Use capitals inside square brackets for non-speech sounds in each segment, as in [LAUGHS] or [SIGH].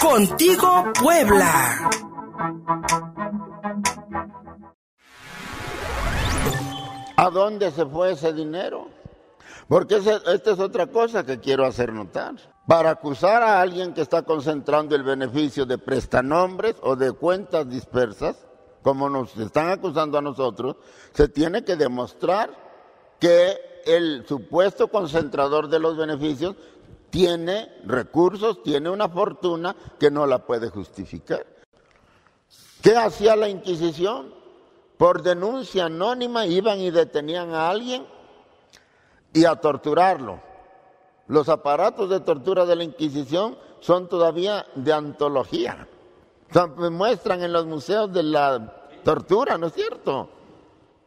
Contigo Puebla. ¿A dónde se fue ese dinero? Porque esta es otra cosa que quiero hacer notar. Para acusar a alguien que está concentrando el beneficio de prestanombres o de cuentas dispersas, como nos están acusando a nosotros, se tiene que demostrar que el supuesto concentrador de los beneficios tiene recursos, tiene una fortuna que no la puede justificar. ¿Qué hacía la Inquisición? Por denuncia anónima iban y detenían a alguien y a torturarlo. Los aparatos de tortura de la Inquisición son todavía de antología. Se muestran en los museos de la tortura, ¿no es cierto?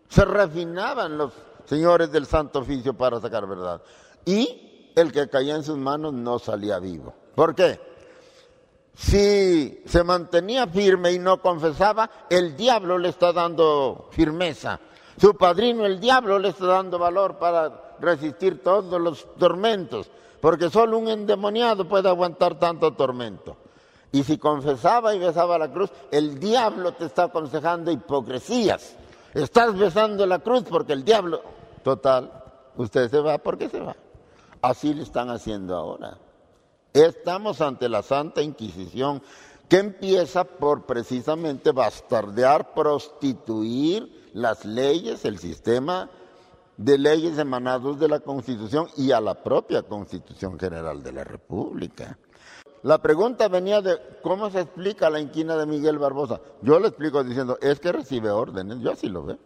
Se refinaban los señores del Santo Oficio para sacar verdad. Y el que caía en sus manos no salía vivo. ¿Por qué? Si se mantenía firme y no confesaba, el diablo le está dando firmeza. Su padrino, el diablo, le está dando valor para resistir todos los tormentos, porque solo un endemoniado puede aguantar tanto tormento. Y si confesaba y besaba la cruz, el diablo te está aconsejando hipocresías. Estás besando la cruz porque el diablo, total, usted se va porque se va. Así le están haciendo ahora. Estamos ante la Santa Inquisición que empieza por precisamente bastardear, prostituir las leyes, el sistema de leyes emanados de la Constitución y a la propia Constitución General de la República. La pregunta venía de cómo se explica la inquina de Miguel Barbosa. Yo le explico diciendo, es que recibe órdenes, yo así lo veo.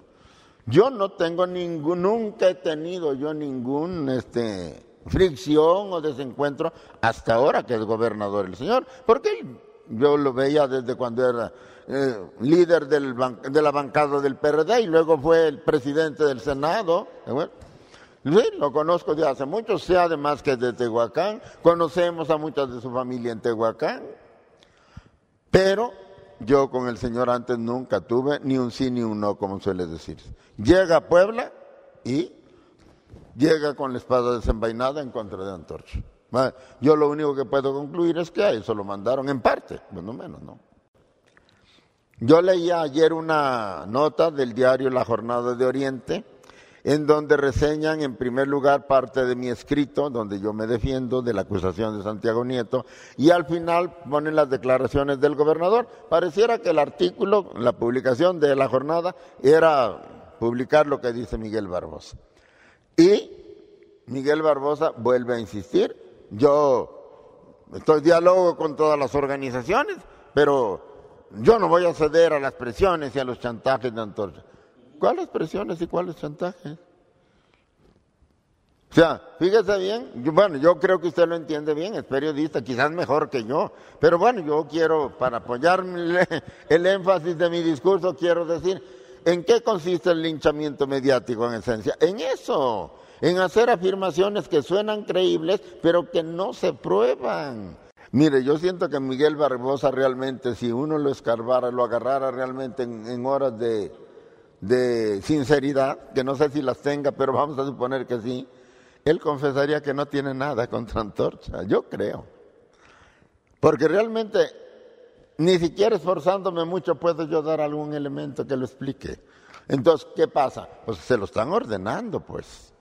Yo no tengo ningún, nunca he tenido yo ningún este, fricción o desencuentro hasta ahora que es gobernador el señor, porque yo lo veía desde cuando era eh, líder de la bancada del PRD y luego fue el presidente del Senado. lo conozco de hace mucho, sé además que es de Tehuacán, conocemos a muchas de su familia en Tehuacán, pero yo con el Señor antes nunca tuve ni un sí ni un no, como suele decir. Llega a Puebla y llega con la espada desenvainada en contra de Antorcha. Yo lo único que puedo concluir es que a eso lo mandaron en parte, bueno menos, ¿no? Yo leía ayer una nota del diario La Jornada de Oriente, en donde reseñan en primer lugar parte de mi escrito, donde yo me defiendo de la acusación de Santiago Nieto, y al final ponen las declaraciones del gobernador. Pareciera que el artículo, la publicación de la jornada, era publicar lo que dice Miguel Barbosa. Y Miguel Barbosa vuelve a insistir, yo estoy diálogo con todas las organizaciones, pero yo no voy a ceder a las presiones y a los chantajes de Antorcha. ¿Cuáles presiones y cuáles chantajes? O sea, fíjese bien, bueno, yo creo que usted lo entiende bien, es periodista, quizás mejor que yo, pero bueno, yo quiero, para apoyar [LAUGHS] el énfasis de mi discurso, quiero decir, ¿en qué consiste el linchamiento mediático en esencia? En eso, en hacer afirmaciones que suenan creíbles, pero que no se prueban. Mire, yo siento que Miguel Barbosa realmente, si uno lo escarbara, lo agarrara realmente en horas de, de sinceridad, que no sé si las tenga, pero vamos a suponer que sí, él confesaría que no tiene nada contra Antorcha, yo creo. Porque realmente, ni siquiera esforzándome mucho puedo yo dar algún elemento que lo explique. Entonces, ¿qué pasa? Pues se lo están ordenando, pues.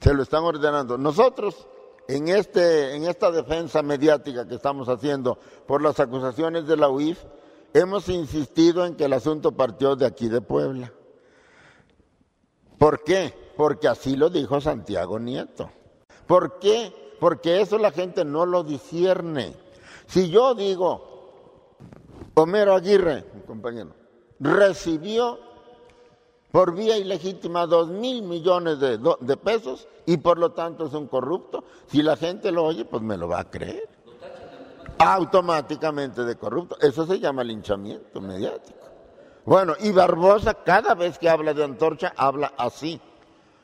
Se lo están ordenando. Nosotros, en, este, en esta defensa mediática que estamos haciendo por las acusaciones de la UIF, hemos insistido en que el asunto partió de aquí de Puebla. ¿Por qué? Porque así lo dijo Santiago Nieto. ¿Por qué? Porque eso la gente no lo discierne. Si yo digo, Homero Aguirre, compañero, recibió por vía ilegítima dos mil millones de, de pesos y por lo tanto es un corrupto, si la gente lo oye, pues me lo va a creer automáticamente de corrupto. Eso se llama linchamiento mediático. Bueno, y Barbosa cada vez que habla de Antorcha habla así.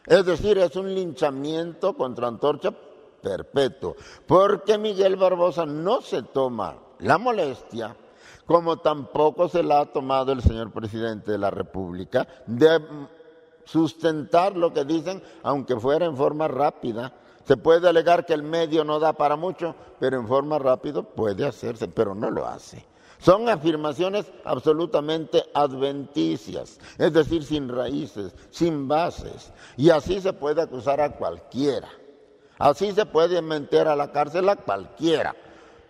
Es decir, es un linchamiento contra Antorcha perpetuo. Porque Miguel Barbosa no se toma la molestia, como tampoco se la ha tomado el señor presidente de la República, de sustentar lo que dicen, aunque fuera en forma rápida, Se puede alegar que el medio no da para mucho, pero en forma rápida puede hacerse, pero no lo hace. Son afirmaciones absolutamente adventicias, es decir, sin raíces, sin bases. Y así se puede acusar a cualquiera. Así se puede meter a la cárcel a cualquiera.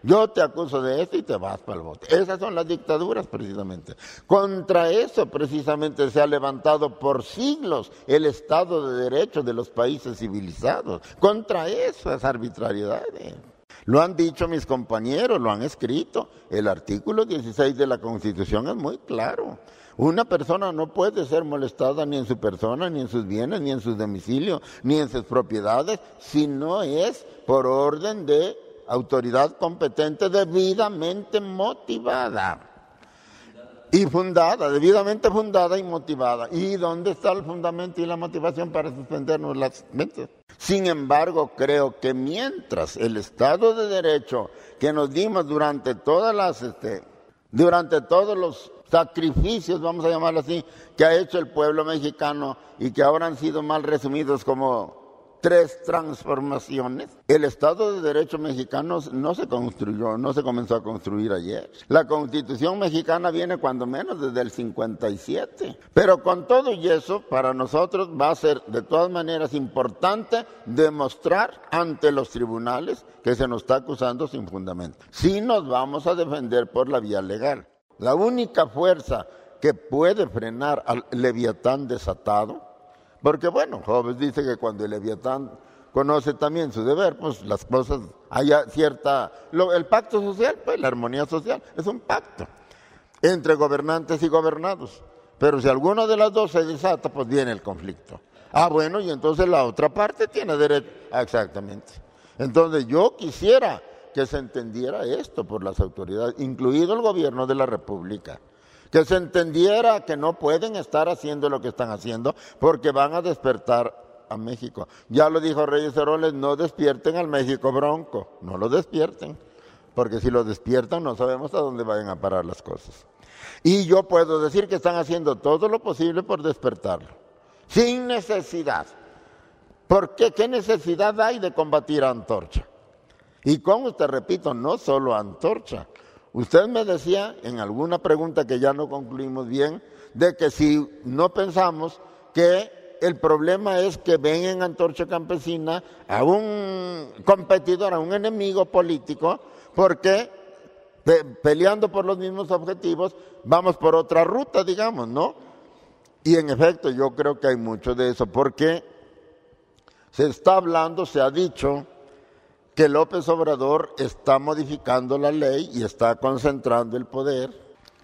Yo te acuso de esto y te vas para el bote. Esas son las dictaduras precisamente. Contra eso precisamente se ha levantado por siglos el Estado de Derecho de los países civilizados. Contra esas arbitrariedades. Lo han dicho mis compañeros, lo han escrito. El artículo 16 de la Constitución es muy claro. Una persona no puede ser molestada ni en su persona, ni en sus bienes, ni en su domicilio, ni en sus propiedades, si no es por orden de autoridad competente debidamente motivada. Y fundada, debidamente fundada y motivada. ¿Y dónde está el fundamento y la motivación para suspendernos las mentes? Sin embargo, creo que mientras el Estado de Derecho que nos dimos durante todas las, este, durante todos los sacrificios, vamos a llamarlo así, que ha hecho el pueblo mexicano y que ahora han sido mal resumidos como tres transformaciones. El Estado de Derecho mexicano no se construyó, no se comenzó a construir ayer. La Constitución mexicana viene cuando menos desde el 57. Pero con todo y eso, para nosotros va a ser de todas maneras importante demostrar ante los tribunales que se nos está acusando sin fundamento. Si nos vamos a defender por la vía legal. La única fuerza que puede frenar al leviatán desatado porque bueno, Job dice que cuando el leviatán conoce también su deber, pues las cosas, haya cierta, el pacto social, pues la armonía social, es un pacto entre gobernantes y gobernados. Pero si alguno de las dos se desata, pues viene el conflicto. Ah, bueno, y entonces la otra parte tiene derecho. Ah, exactamente. Entonces yo quisiera que se entendiera esto por las autoridades, incluido el gobierno de la República que se entendiera que no pueden estar haciendo lo que están haciendo porque van a despertar a México. Ya lo dijo Reyes Heroles, no despierten al México bronco, no lo despierten, porque si lo despiertan no sabemos a dónde vayan a parar las cosas. Y yo puedo decir que están haciendo todo lo posible por despertarlo, sin necesidad. ¿Por qué? ¿Qué necesidad hay de combatir a Antorcha? Y como te repito, no solo a Antorcha, Usted me decía en alguna pregunta que ya no concluimos bien, de que si no pensamos que el problema es que ven en Antorcha Campesina a un competidor, a un enemigo político, porque peleando por los mismos objetivos vamos por otra ruta, digamos, ¿no? Y en efecto yo creo que hay mucho de eso, porque se está hablando, se ha dicho, que López Obrador está modificando la ley y está concentrando el poder,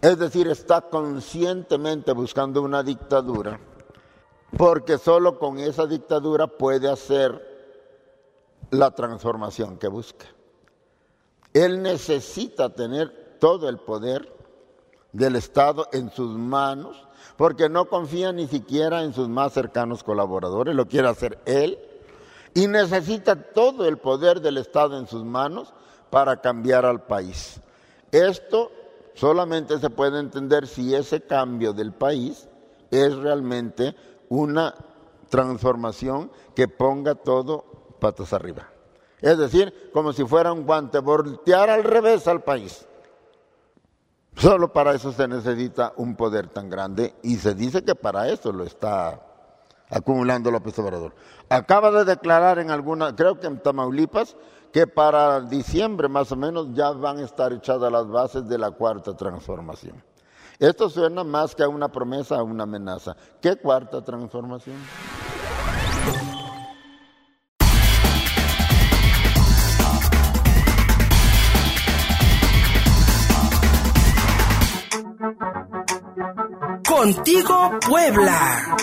es decir, está conscientemente buscando una dictadura, porque solo con esa dictadura puede hacer la transformación que busca. Él necesita tener todo el poder del Estado en sus manos, porque no confía ni siquiera en sus más cercanos colaboradores, lo quiere hacer él y necesita todo el poder del Estado en sus manos para cambiar al país. Esto solamente se puede entender si ese cambio del país es realmente una transformación que ponga todo patas arriba. Es decir, como si fuera un guante, voltear al revés al país. Solo para eso se necesita un poder tan grande y se dice que para eso lo está acumulando López Obrador. Acaba de declarar en alguna, creo que en Tamaulipas, que para diciembre más o menos ya van a estar echadas las bases de la cuarta transformación. Esto suena más que a una promesa, a una amenaza. ¿Qué cuarta transformación? Contigo Puebla.